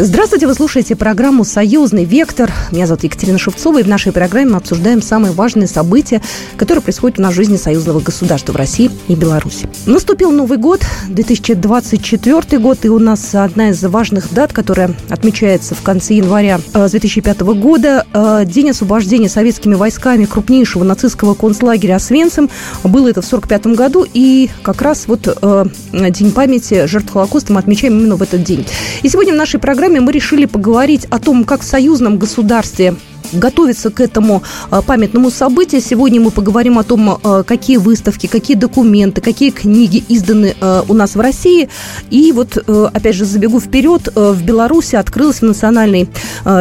Здравствуйте, вы слушаете программу «Союзный вектор». Меня зовут Екатерина Шевцова, и в нашей программе мы обсуждаем самые важные события, которые происходят у нас в жизни союзного государства в России и Беларуси. Наступил Новый год, 2024 год, и у нас одна из важных дат, которая отмечается в конце января 2005 э, года, э, День освобождения советскими войсками крупнейшего нацистского концлагеря Освенцим. Было это в 1945 году, и как раз вот э, День памяти жертв Холокоста мы отмечаем именно в этот день. И сегодня в нашей программе программе мы решили поговорить о том, как в союзном государстве готовиться к этому а, памятному событию. Сегодня мы поговорим о том, а, какие выставки, какие документы, какие книги изданы а, у нас в России. И вот, опять же, забегу вперед, в Беларуси открылась в Национальной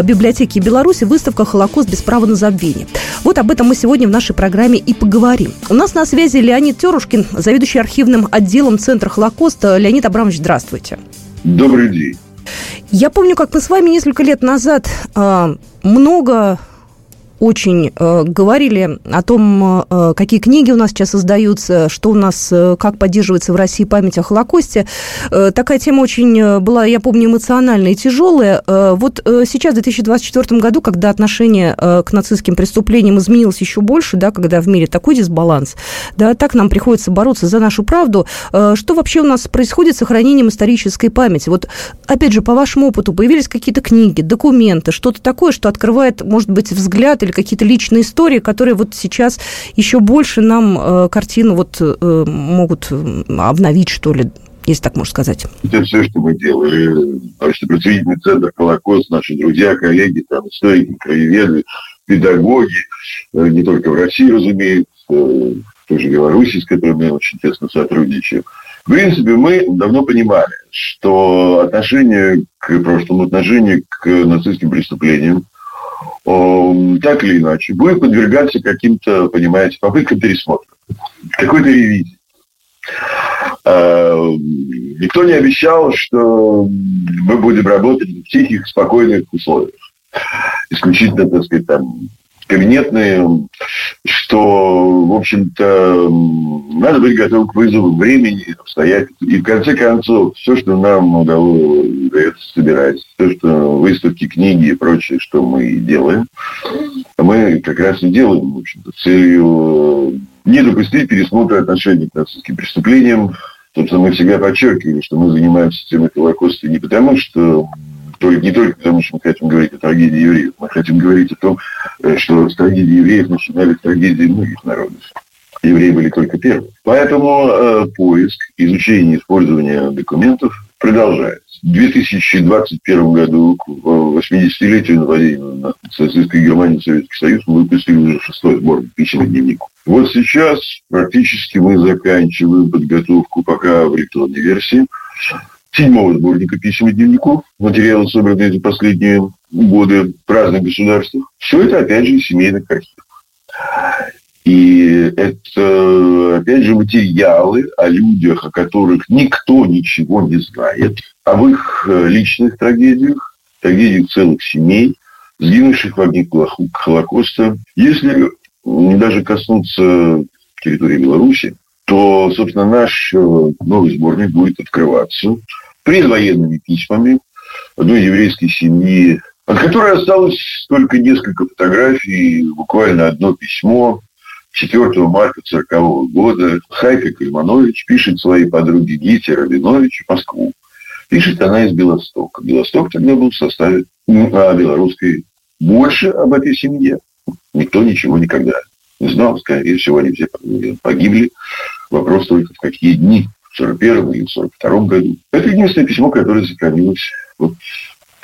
библиотеке Беларуси выставка «Холокост без права на забвение». Вот об этом мы сегодня в нашей программе и поговорим. У нас на связи Леонид Терушкин, заведующий архивным отделом Центра Холокоста. Леонид Абрамович, здравствуйте. Добрый день. Я помню, как мы с вами несколько лет назад э, много очень э, говорили о том, э, какие книги у нас сейчас издаются, что у нас, э, как поддерживается в России память о Холокосте. Такая тема очень была, я помню, эмоциональная и тяжелая. Вот сейчас, в 2024 году, когда отношение к нацистским преступлениям изменилось еще больше, да, когда в мире такой дисбаланс, да, так нам приходится бороться за нашу правду. Что вообще у нас происходит с сохранением исторической памяти? Вот, опять же, по вашему опыту, появились какие-то книги, документы, что-то такое, что открывает, может быть, взгляд или какие-то личные истории, которые вот сейчас еще больше нам э, картину вот э, могут обновить, что ли, если так можно сказать. Это все, что мы делали. Научно представительный центр «Холокост», наши друзья, коллеги, там, историки, краеведы, педагоги, э, не только в России, разумеется, в той же Беларуси, с которой мы очень тесно сотрудничаем. В принципе, мы давно понимали, что отношение к прошлому, отношение к нацистским преступлениям – так или иначе, будет подвергаться каким-то, понимаете, попыткам пересмотра, какой-то ревизии. А, никто не обещал, что мы будем работать в тихих, спокойных условиях. Исключительно, так сказать, там, кабинетные, что, в общем-то, надо быть готовым к вызову времени, обстоятельств. И в конце концов, все, что нам удалось собирать, все, что выставки, книги и прочее, что мы делаем, мы как раз и делаем, в общем-то, целью не допустить пересмотра отношений к нацистским преступлениям. Собственно, мы всегда подчеркивали, что мы занимаемся темой Холокоста не потому, что только, не только потому, что мы хотим говорить о трагедии евреев, мы хотим говорить о том, э, что с трагедии евреев начинались трагедии многих народов. Евреи были только первые. Поэтому э, поиск, изучение, использование документов продолжается. В 2021 году, к 80-летию нападения на нацистской Германии Советский Союз, мы выпустили уже шестой сборник писем и дневников. Вот сейчас практически мы заканчиваем подготовку пока в электронной версии седьмого сборника писем и дневников, материалы, собранные за последние годы в разных государствах. Все это, опять же, из семейных архивов. И это, опять же, материалы о людях, о которых никто ничего не знает, об их э, личных трагедиях, трагедиях целых семей, сгинувших в огне Холокоста. Если даже коснуться территории Беларуси, то, собственно, наш э, новый сборник будет открываться предвоенными письмами одной еврейской семьи, от которой осталось только несколько фотографий, буквально одно письмо. 4 марта 1940 года Хайка Кальманович пишет своей подруге Гите Рабинович в Москву. Пишет она из Белостока. Белосток тогда был в составе а, белорусской. Больше об этой семье никто ничего никогда не знал. Скорее всего, они все погибли. Вопрос только в какие дни. 41 или 42 году. Это единственное письмо, которое сохранилось. Вот,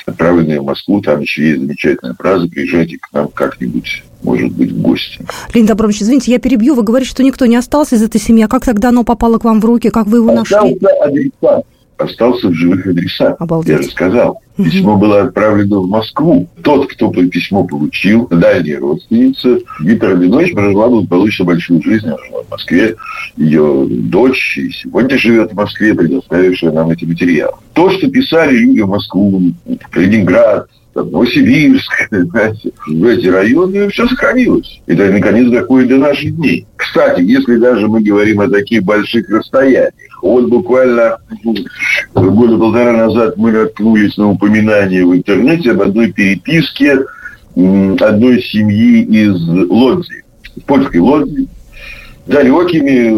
отправленное в Москву, там еще есть замечательная фраза, приезжайте к нам как-нибудь может быть, в гости. Леонид Абрамович, извините, я перебью. Вы говорите, что никто не остался из этой семьи. А как тогда оно попало к вам в руки? Как вы его нашли? Адресат остался в живых адресах. Обалдеть. Я же сказал. Письмо было отправлено в Москву. Тот, кто письмо получил, дальняя родственница, Вита Рабинович прожила благополучно большую жизнь. Она жила в Москве. Ее дочь и сегодня живет в Москве, предоставившая нам эти материалы. То, что писали люди в Москву, Ленинград, там, Новосибирск, знаете, в эти районы все сохранилось. И, наконец, доходит до наших дней. Кстати, если даже мы говорим о таких больших расстояниях, вот буквально года полтора назад мы наткнулись на упоминание в интернете об одной переписке одной семьи из Лодзи, польской Лодзи, далекими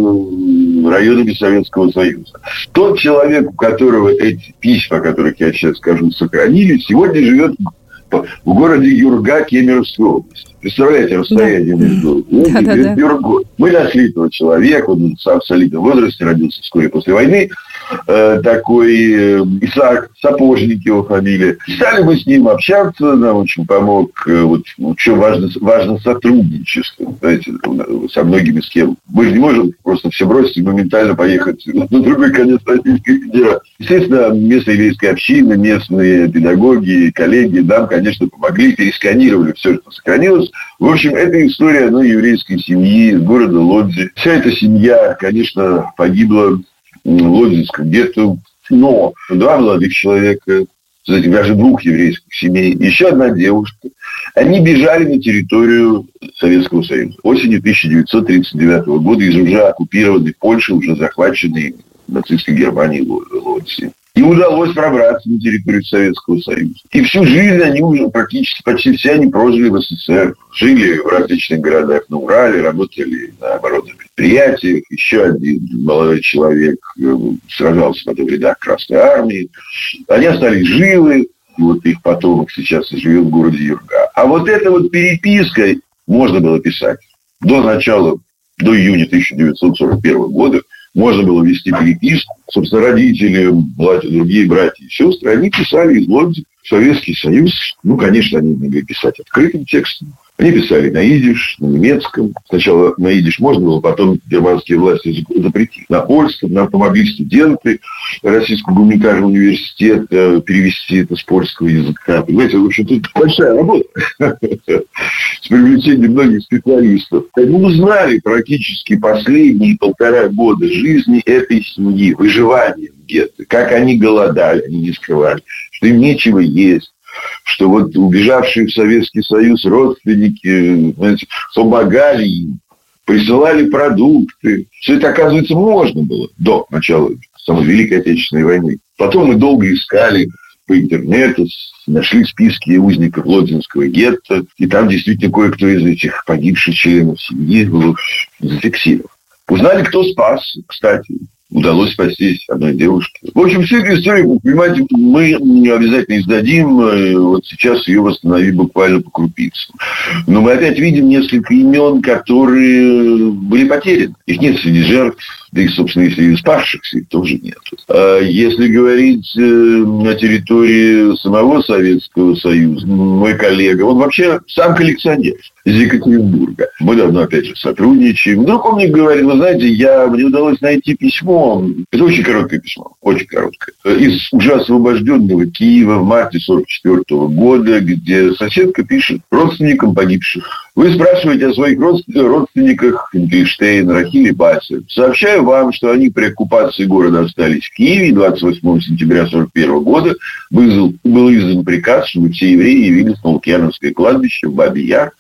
районами Советского Союза. Тот человек, у которого эти письма, о которых я сейчас скажу, сохранились, сегодня живет в городе Юрга Кемеровской области. Представляете, расстояние да. между да, да, да. Юргой. Мы нашли этого человека, он в солидном возрасте, родился вскоре после войны. Э, такой э, Исаак Сапожник его фамилия. Стали мы с ним общаться, нам очень помог, э, вот, что важно, важно сотрудничество, знаете, со многими с кем. Мы же не можем просто все бросить и моментально поехать на другой конец Российской Федерации. Естественно, местная еврейская община, местные педагоги, коллеги нам, конечно, помогли, пересканировали все, что сохранилось. В общем, это история одной еврейской семьи из города Лодзи. Вся эта семья, конечно, погибла Лодзинском гетто. Но два молодых человека, кстати, даже двух еврейских семей, еще одна девушка, они бежали на территорию Советского Союза. Осенью 1939 года из уже оккупированной Польши, уже захваченной нацистской Германией Лодзи. Им удалось пробраться на территорию Советского Союза. И всю жизнь они уже практически, почти все они прожили в СССР. Жили в различных городах на Урале, работали на оборонных предприятиях. Еще один молодой человек э, сражался потом в рядах Красной Армии. Они остались живы. Вот их потомок сейчас живет в городе Юрга. А вот эта вот переписка можно было писать до начала, до июня 1941 года можно было вести переписку. Собственно, родители, другие братья и сестры, они писали из Лодзи Советский Союз. Ну, конечно, они могли писать открытым текстом. Они писали на идиш, на немецком. Сначала на идиш можно было, потом германские власти запретили. На польском нам помогли студенты Российского гуманитарного университета перевести это с польского языка. Понимаете, в общем, тут большая работа с привлечением многих специалистов. Мы узнали практически последние полтора года жизни этой семьи, выживания в гетто, как они голодали, они не скрывали, что им нечего есть, что вот убежавшие в Советский Союз родственники знаете, помогали им, присылали продукты. Все это, оказывается, можно было до начала самой Великой Отечественной войны. Потом мы долго искали по интернету, нашли списки узников Лодзинского гетто, и там действительно кое-кто из этих погибших членов семьи был зафиксирован. Узнали, кто спас, кстати удалось спастись одной девушке. В общем, всю эту историю, понимаете, мы не обязательно издадим. Э, вот сейчас ее восстановить буквально по крупицам. Но мы опять видим несколько имен, которые были потеряны. Их нет среди жертв, да и, собственно, и спасшихся, их тоже нет. А если говорить э, на территории самого Советского Союза, мой коллега, он вообще сам коллекционер из Екатеринбурга. Мы давно, опять же, сотрудничаем. Вдруг он мне говорит, вы знаете, я, мне удалось найти письмо, это очень короткое письмо, очень короткое, из уже освобожденного Киева в марте 44 года, где соседка пишет родственникам погибших. Вы спрашиваете о своих родственниках Финкельштейн, Рахиле Басе. Сообщаю вам, что они при оккупации города остались в Киеве. 28 сентября 41 года был, был издан приказ, чтобы все евреи явились на Лукьяновское кладбище в Бабе-Яр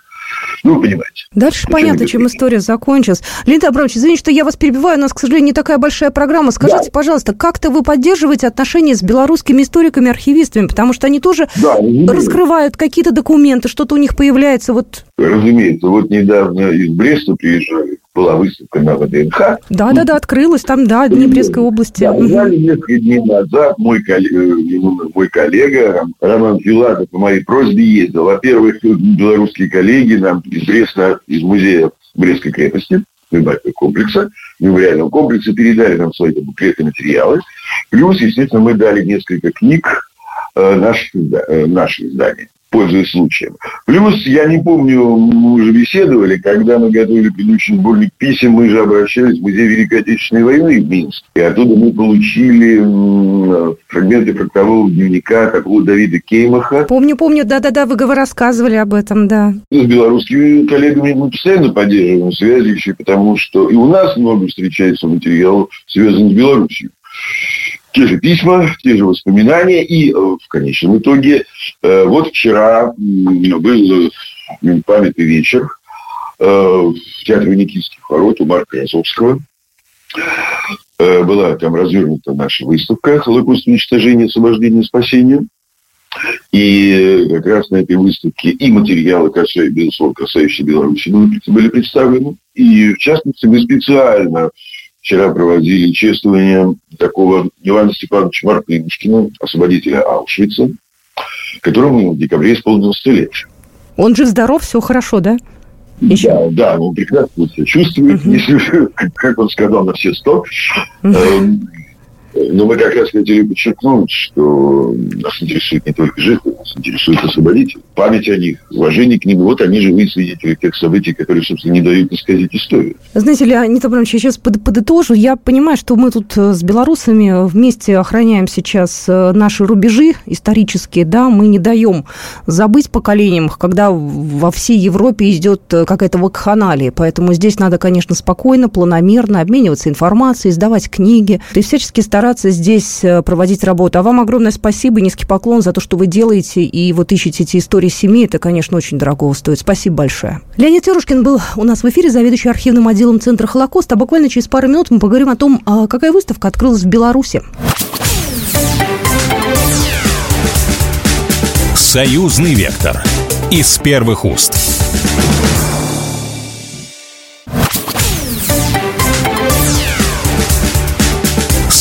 ну, вы понимаете. Дальше понятно, чем история закончилась. Леонид Абрамович, извините, что я вас перебиваю, у нас, к сожалению, не такая большая программа. Скажите, да. пожалуйста, как-то вы поддерживаете отношения с белорусскими историками, архивистами, потому что они тоже да, раскрывают какие-то документы, что-то у них появляется. Вот... Разумеется, вот недавно из Бреста приезжали была выставка на ВДНХ. Да, да, да, открылась там, да, Днепрской области. Да, несколько дней назад мой коллега, э, мой коллега Роман Филатов по моей просьбе ездил. Во-первых, белорусские коллеги нам из Бреста, из музея Брестской крепости, мемориального комплекса, мемориального комплекса передали нам свои буклеты материалы. Плюс, естественно, мы дали несколько книг э, наших, э, наших изданий пользуясь случаем. Плюс, я не помню, мы уже беседовали, когда мы готовили предыдущий сборник писем, мы же обращались в Музей Великой Отечественной войны в Минск. И оттуда мы получили фрагменты фрактового дневника такого Давида Кеймаха. Помню, помню, да-да-да, вы рассказывали об этом, да. С белорусскими коллегами мы постоянно поддерживаем связи еще, потому что и у нас много встречается материалов, связанных с Беларусью те же письма, те же воспоминания. И э, в конечном итоге, э, вот вчера был э, памятный вечер в театре Никитских ворот у Марка Розовского. Была там развернута наша выставка «Холокост уничтожения, освобождения, спасения». И как раз на этой выставке и материалы, безусловно, касающиеся Беларуси, были представлены. И, в частности, мы специально вчера проводили чествование такого Ивана Степановича Мартынушкина, освободителя Аушвица, которому в декабре исполнилось 100 лет. Он жив-здоров, все хорошо, да? Еще? Да, да, он прекрасно себя чувствует, угу. если, как он сказал, на все сто. Угу. Но мы как раз хотели подчеркнуть, что нас интересует не только жертвы, нас интересует освободитель. Память о них, уважение к ним. Вот они живые свидетели тех событий, которые, собственно, не дают исказить историю. Знаете, Леонид Абрамович, я сейчас под, подытожу. Я понимаю, что мы тут э, с белорусами вместе охраняем сейчас э, наши рубежи исторические, да, мы не даем забыть поколениям, когда во всей Европе идет э, какая-то вакханалия. Поэтому здесь надо, конечно, спокойно, планомерно обмениваться информацией, издавать книги. Есть всячески стараться стараться здесь э, проводить работу. А вам огромное спасибо низкий поклон за то, что вы делаете. И вот ищете эти истории семьи. Это, конечно, очень дорого стоит. Спасибо большое. Леонид Терушкин был у нас в эфире, заведующий архивным отделом Центра Холокоста. А буквально через пару минут мы поговорим о том, а какая выставка открылась в Беларуси. Союзный вектор. Из первых уст.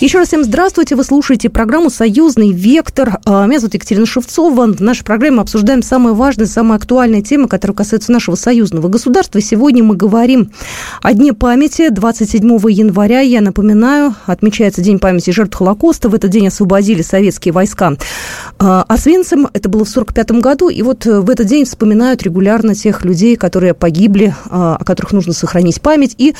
Еще раз всем здравствуйте. Вы слушаете программу «Союзный вектор». А, меня зовут Екатерина Шевцова. В нашей программе мы обсуждаем самые важные, самые актуальные темы, которые касаются нашего союзного государства. Сегодня мы говорим о Дне памяти. 27 января, я напоминаю, отмечается День памяти жертв Холокоста. В этот день освободили советские войска а. Это было в 1945 году. И вот в этот день вспоминают регулярно тех людей, которые погибли, а, о которых нужно сохранить память. И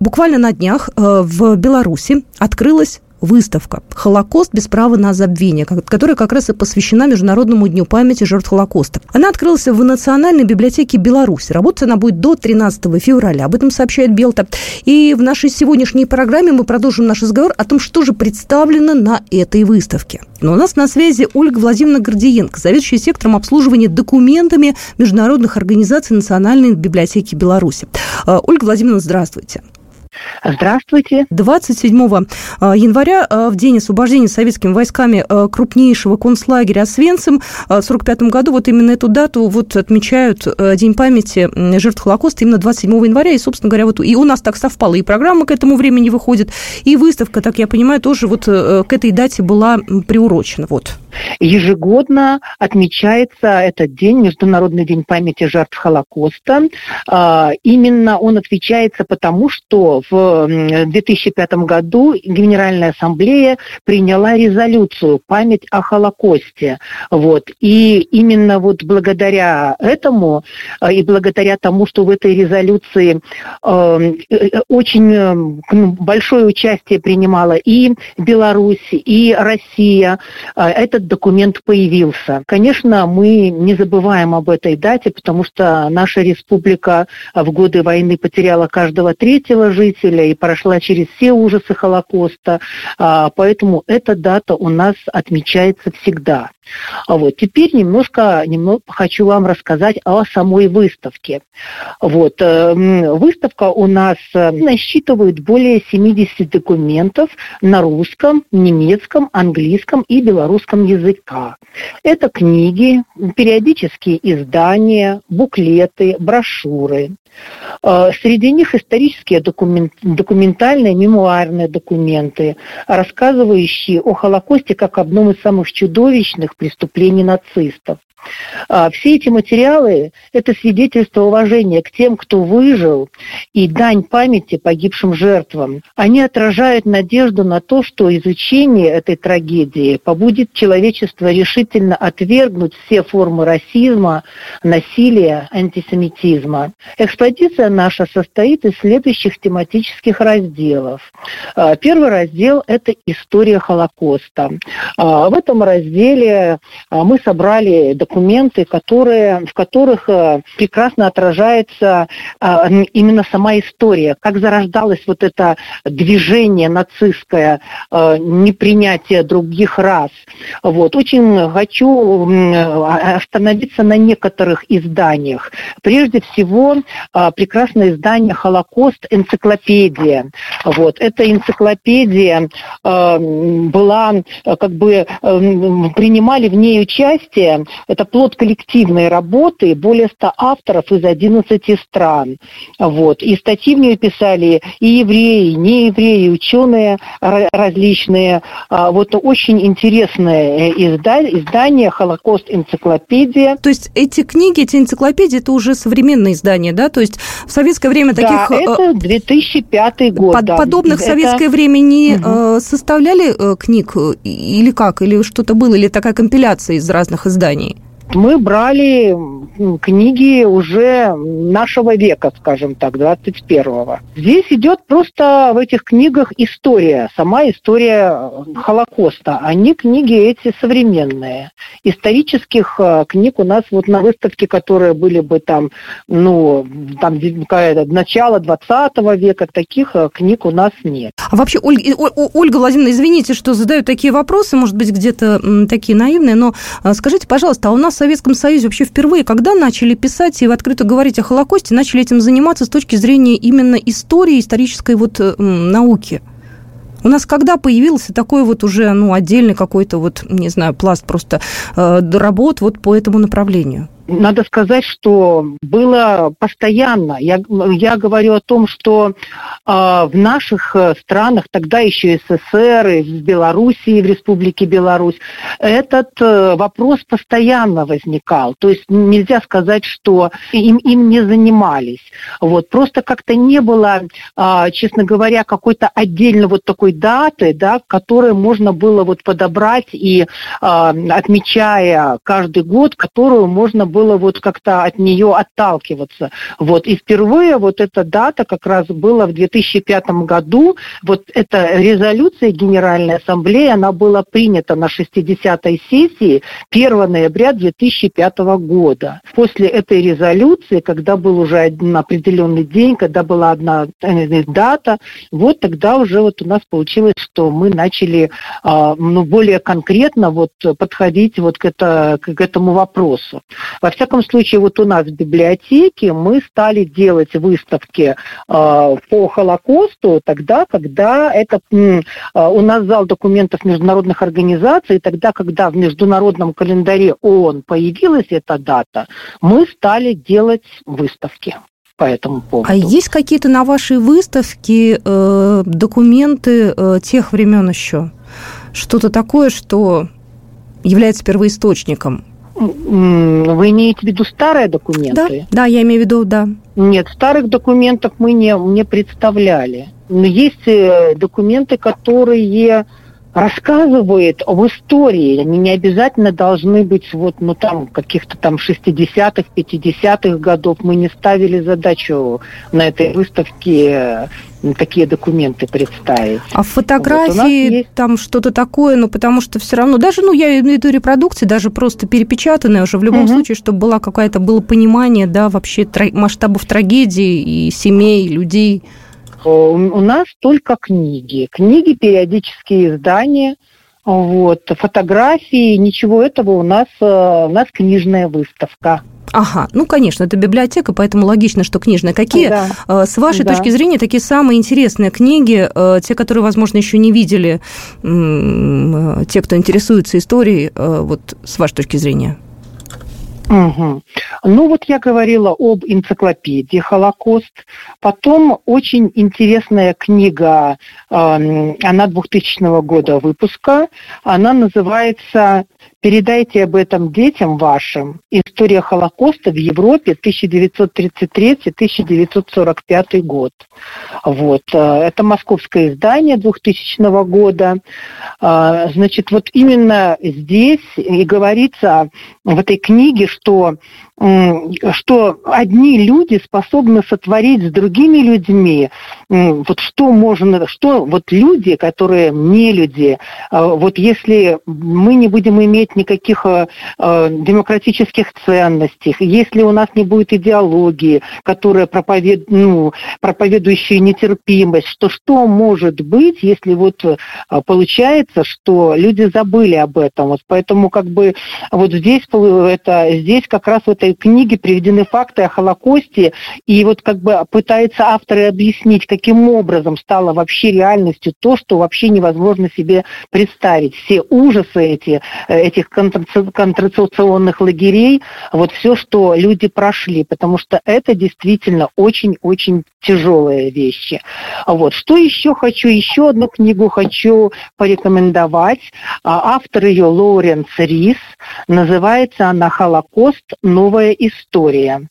буквально на днях э, в Беларуси открылась выставка «Холокост без права на забвение», которая как раз и посвящена Международному дню памяти жертв Холокоста. Она открылась в Национальной библиотеке Беларуси. Работать она будет до 13 февраля. Об этом сообщает Белта. И в нашей сегодняшней программе мы продолжим наш разговор о том, что же представлено на этой выставке. Но у нас на связи Ольга Владимировна Гордиенко, заведующая сектором обслуживания документами международных организаций Национальной библиотеки Беларуси. Э, Ольга Владимировна, здравствуйте. Здравствуйте. 27 а, января, а, в день освобождения советскими войсками а, крупнейшего концлагеря Освенцим, в 1945 году, вот именно эту дату вот отмечают День памяти жертв Холокоста именно 27 января, и, собственно говоря, вот и у нас так совпало, и программа к этому времени выходит, и выставка, так я понимаю, тоже вот к этой дате была приурочена, вот. Ежегодно отмечается этот день, Международный день памяти жертв Холокоста. Именно он отвечается потому, что в 2005 году Генеральная Ассамблея приняла резолюцию «Память о Холокосте». Вот. И именно вот благодаря этому э, и благодаря тому, что в этой резолюции э, э, очень большое участие принимала и Беларусь, и Россия, этот документ появился. Конечно, мы не забываем об этой дате, потому что наша республика в годы войны потеряла каждого третьего жителя, и прошла через все ужасы Холокоста, а, поэтому эта дата у нас отмечается всегда. А вот теперь немножко, немного хочу вам рассказать о самой выставке. Вот э, выставка у нас э, насчитывает более 70 документов на русском, немецком, английском и белорусском языках. Это книги, периодические издания, буклеты, брошюры. Э, среди них исторические документ, документальные, мемуарные документы, рассказывающие о Холокосте как одном из самых чудовищных преступлений нацистов. А, все эти материалы – это свидетельство уважения к тем, кто выжил, и дань памяти погибшим жертвам. Они отражают надежду на то, что изучение этой трагедии побудит человечество решительно отвергнуть все формы расизма, насилия, антисемитизма. Экспозиция наша состоит из следующих тематических разделов. А, первый раздел – это история Холокоста. А, в этом разделе мы собрали документы которые, в которых прекрасно отражается а, именно сама история, как зарождалось вот это движение нацистское, непринятие других рас. Вот. Очень хочу остановиться на некоторых изданиях. Прежде всего, прекрасное издание «Холокост. Энциклопедия». Вот. Эта энциклопедия была, как бы, принимали в ней участие, это плод коллективной работы, более 100 авторов из 11 стран. Вот. И статьи в нее писали и евреи, и неевреи, и ученые различные. А, вот очень интересное э, издание «Холокост. Энциклопедия». То есть эти книги, эти энциклопедии, это уже современные издания, да? То есть в советское время таких... Да, это 2005 э, год. Под, да. Подобных в советское время не угу. составляли книг или как? Или что-то было? Или такая компиляция из разных изданий? Мы брали книги уже нашего века, скажем так, 21-го. Здесь идет просто в этих книгах история, сама история Холокоста, а не книги эти современные. Исторических э, книг у нас вот на выставке, которые были бы там, ну, там начало 20 века, таких э, книг у нас нет. А вообще, Ольга, Ольга Владимировна, извините, что задаю такие вопросы, может быть, где-то такие наивные, но э, скажите, пожалуйста, а у нас Советском Союзе вообще впервые, когда начали писать и открыто говорить о Холокосте, начали этим заниматься с точки зрения именно истории, исторической вот э, науки? У нас когда появился такой вот уже, ну, отдельный какой-то вот, не знаю, пласт просто э, работ вот по этому направлению? Надо сказать, что было постоянно. Я, я говорю о том, что э, в наших э, странах, тогда еще СССР, и в Белоруссии, в Республике Беларусь, этот э, вопрос постоянно возникал. То есть нельзя сказать, что им, им не занимались. Вот. Просто как-то не было, э, честно говоря, какой-то отдельно вот такой даты, да, которую можно было вот подобрать и э, отмечая каждый год, которую можно было было вот как-то от нее отталкиваться. Вот. И впервые вот эта дата как раз была в 2005 году. Вот эта резолюция Генеральной Ассамблеи, она была принята на 60-й сессии 1 ноября 2005 года. После этой резолюции, когда был уже один определенный день, когда была одна э, дата, вот тогда уже вот у нас получилось, что мы начали а, ну, более конкретно вот подходить вот к, это, к этому вопросу. Во всяком случае, вот у нас в библиотеке мы стали делать выставки э, по Холокосту тогда, когда это э, у нас зал документов международных организаций, тогда, когда в международном календаре ООН появилась эта дата, мы стали делать выставки по этому поводу. А есть какие-то на вашей выставке э, документы э, тех времен еще? Что-то такое, что является первоисточником вы имеете в виду старые документы? Да, да, я имею в виду, да. Нет, старых документов мы не, не представляли. Но есть э, документы, которые рассказывают об истории. Они не обязательно должны быть вот, ну, там, каких-то там 60-х, 50-х годов. Мы не ставили задачу на этой выставке такие документы представить. А фотографии вот есть... там что-то такое, ну потому что все равно, даже, ну я имею в виду репродукции, даже просто перепечатанные уже в любом угу. случае, чтобы была какая-то было понимание, да, вообще тра- масштабов трагедии и семей, людей. У нас только книги, книги, периодические издания, вот, фотографии, ничего этого у нас, э, у нас книжная выставка. Ага, ну, конечно, это библиотека, поэтому логично, что книжная. Какие, да. Э, с вашей да. точки зрения, такие самые интересные книги, э, те, которые, возможно, еще не видели, э, те, кто интересуется историей, вот с вашей точки зрения? Угу. Ну вот я говорила об энциклопедии «Холокост». Потом очень интересная книга, она 2000 года выпуска. Она называется Передайте об этом детям вашим. История Холокоста в Европе 1933-1945 год. Вот. Э, это московское издание 2000 года. Э, значит, вот именно здесь и говорится в этой книге, что что одни люди способны сотворить с другими людьми, вот что можно, что вот люди, которые не люди, э, вот если мы не будем иметь никаких э, э, демократических ценностей, если у нас не будет идеологии, которая проповед, ну, проповедующая нетерпимость, что что может быть, если вот э, получается, что люди забыли об этом. Вот поэтому как бы вот здесь, это, здесь как раз в этой книге приведены факты о Холокосте, и вот как бы пытаются авторы объяснить, каким образом стало вообще реальностью то, что вообще невозможно себе представить. Все ужасы эти, э, этих концентрационных лагерей, вот все, что люди прошли, потому что это действительно очень-очень тяжелые вещи. Вот. Что еще хочу? Еще одну книгу хочу порекомендовать. А, автор ее Лоуренс Рис. Называется она «Холокост. Новая история».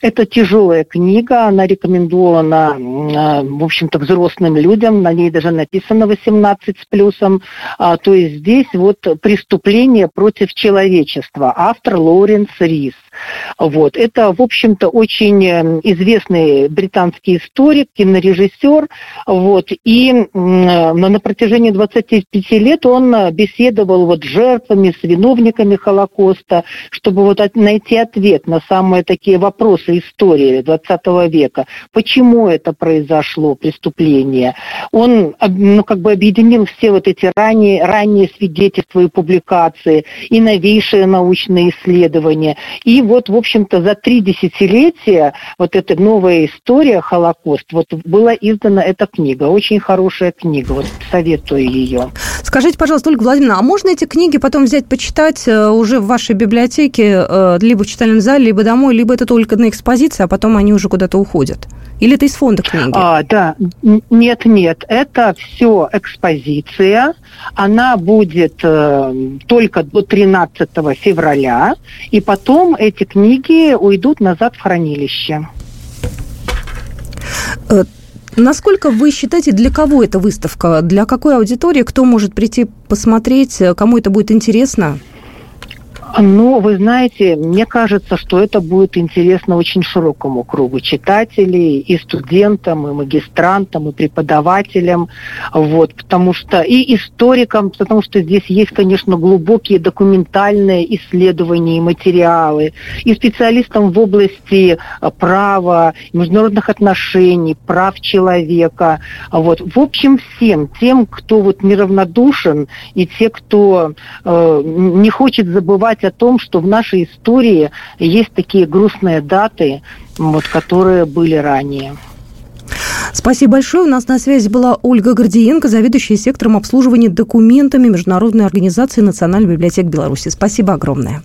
Это тяжелая книга, она рекомендована, а, в общем-то, взрослым людям, на ней даже написано 18 с плюсом. А, то есть здесь вот преступление против человечества. Автор Лоуренс Рис. Вот. Это, в общем-то, очень эм, известный британский историк, кинорежиссер. Вот. И на протяжении 25 лет он беседовал вот с жертвами, с виновниками Холокоста, чтобы вот найти ответ на самые такие вопросы истории 20 века. Почему это произошло, преступление? Он ну, как бы объединил все вот эти ранние, ранние свидетельства и публикации, и новейшие научные исследования, и вот, в общем-то, за три десятилетия вот эта новая история Холокост, вот была издана эта книга. Очень хорошая книга, вот советую ее. Скажите, пожалуйста, Ольга Владимировна, а можно эти книги потом взять, почитать э, уже в вашей библиотеке, э, либо в читальном зале, либо домой, либо это только на экспозиции, а потом они уже куда-то уходят? Или это из фонда книги? А, да, нет, нет, это все экспозиция. Она будет э, только до 13 февраля, и потом эти книги уйдут назад в хранилище. Э, насколько вы считаете, для кого эта выставка? Для какой аудитории? Кто может прийти посмотреть? Кому это будет интересно? Ну, вы знаете, мне кажется, что это будет интересно очень широкому кругу читателей, и студентам, и магистрантам, и преподавателям, вот, потому что и историкам, потому что здесь есть, конечно, глубокие документальные исследования и материалы, и специалистам в области э, права, международных отношений, прав человека, вот, в общем, всем тем, кто вот неравнодушен, и те, кто э, не хочет забывать о том, что в нашей истории есть такие грустные даты, вот, которые были ранее. Спасибо большое. У нас на связи была Ольга Гордиенко, заведующая сектором обслуживания документами Международной организации Национальной библиотеки Беларуси. Спасибо огромное.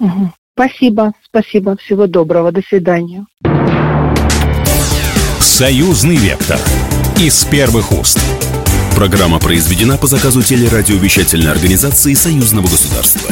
Угу. Спасибо, спасибо. Всего доброго. До свидания. Союзный вектор. Из первых уст. Программа произведена по заказу телерадиовещательной организации Союзного государства.